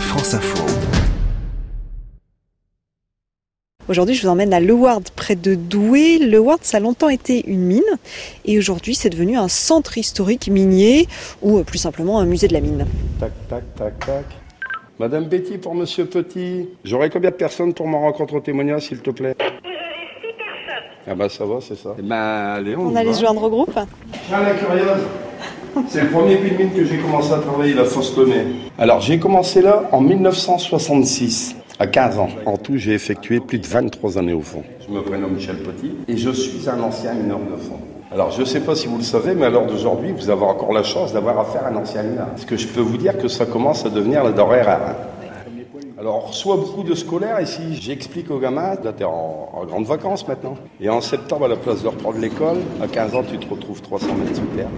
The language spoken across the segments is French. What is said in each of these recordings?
France Info. Aujourd'hui, je vous emmène à Leward, près de Douai. Leward, ça a longtemps été une mine et aujourd'hui, c'est devenu un centre historique minier ou euh, plus simplement un musée de la mine. Tac, tac, tac, tac. Madame Betty pour Monsieur Petit. J'aurais combien de personnes pour ma rencontre au témoignage, s'il te plaît? Ah bah ça va, c'est ça. Eh ben, allez, on, On allait va. se joindre au groupe. Tiens, la curieuse. C'est le premier puits de mine que j'ai commencé à travailler, la fosse Lemay. Alors, j'ai commencé là en 1966, à 15 ans. En tout, j'ai effectué plus de 23 années au fond. Je me prénomme Michel Petit et je suis un ancien mineur de fond. Alors, je ne sais pas si vous le savez, mais à l'heure d'aujourd'hui, vous avez encore la chance d'avoir affaire à un ancien mineur. Parce que je peux vous dire que ça commence à devenir la denrée rare. hein. Alors, on reçoit beaucoup de scolaires ici. J'explique aux gamins, là, t'es en, en grandes vacances maintenant. Et en septembre, à la place de reprendre l'école, à 15 ans, tu te retrouves 300 mètres sous terre.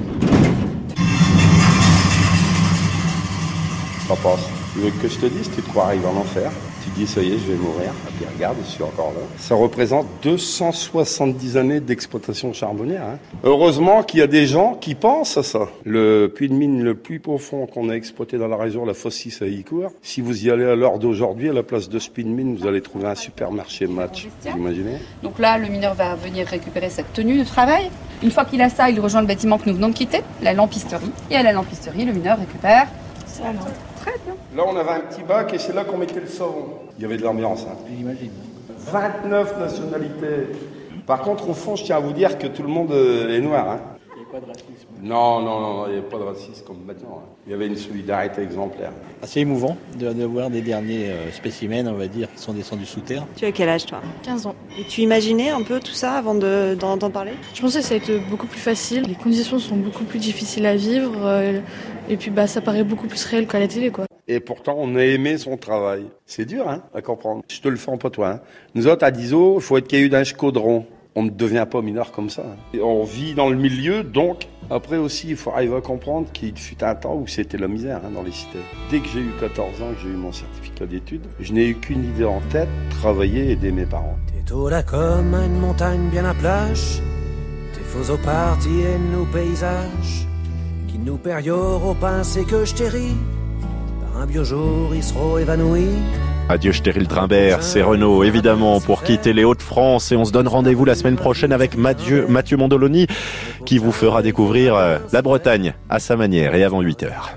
Tu veux que je te dise, tu te crois arriver en enfer. Tu dis, ça y est, je vais mourir. Et puis regarde, je suis encore là. Ça représente 270 années d'exploitation charbonnière. hein. Heureusement qu'il y a des gens qui pensent à ça. Le puits de mine le plus profond qu'on a exploité dans la région, la fosse 6 à Icourt, si vous y allez à l'heure d'aujourd'hui, à la place de ce puits de mine, vous allez trouver un supermarché match. Vous imaginez Donc là, le mineur va venir récupérer sa tenue de travail. Une fois qu'il a ça, il rejoint le bâtiment que nous venons de quitter, la lampisterie. Et à la lampisterie, le mineur récupère sa lampe. Très bien. Là, on avait un petit bac et c'est là qu'on mettait le savon. Il y avait de l'ambiance. Hein. J'imagine. 29 nationalités. Par contre, au fond, je tiens à vous dire que tout le monde euh, est noir. Hein. Il n'y a pas de racisme. Non, non, non, il n'y a pas de racisme comme maintenant. hein. Il y avait une solidarité exemplaire. Assez émouvant de, de voir des derniers euh, spécimens, on va dire, qui sont descendus sous terre. Tu as quel âge toi? 15 ans. Et tu imaginais un peu tout ça avant de- d'en d'en parler? Je pensais que ça allait être beaucoup plus facile. Les conditions sont beaucoup plus difficiles à vivre. euh, et puis bah, ça paraît beaucoup plus réel qu'à la télé. quoi. Et pourtant, on a aimé son travail. C'est dur, hein, à comprendre. Je te le fais en pas toi. Hein. Nous autres, à Diso, il faut être caillou d'un chaudron. On ne devient pas mineur comme ça. Et on vit dans le milieu, donc, après aussi, il faut arriver à comprendre qu'il fut un temps où c'était la misère hein, dans les cités. Dès que j'ai eu 14 ans, que j'ai eu mon certificat d'études, je n'ai eu qu'une idée en tête, travailler et aider mes parents. T'es au là comme une montagne bien à plage. T'es faux au parti et nous paysages. Qui nous périore au pincé que je t'ai ri. Par un biojour, ils seront évanouis. Adieu Stérile Trimbert, c'est Renault évidemment pour quitter les Hauts-de-France et on se donne rendez-vous la semaine prochaine avec Mathieu, Mathieu Mondoloni qui vous fera découvrir euh, la Bretagne à sa manière et avant 8 heures.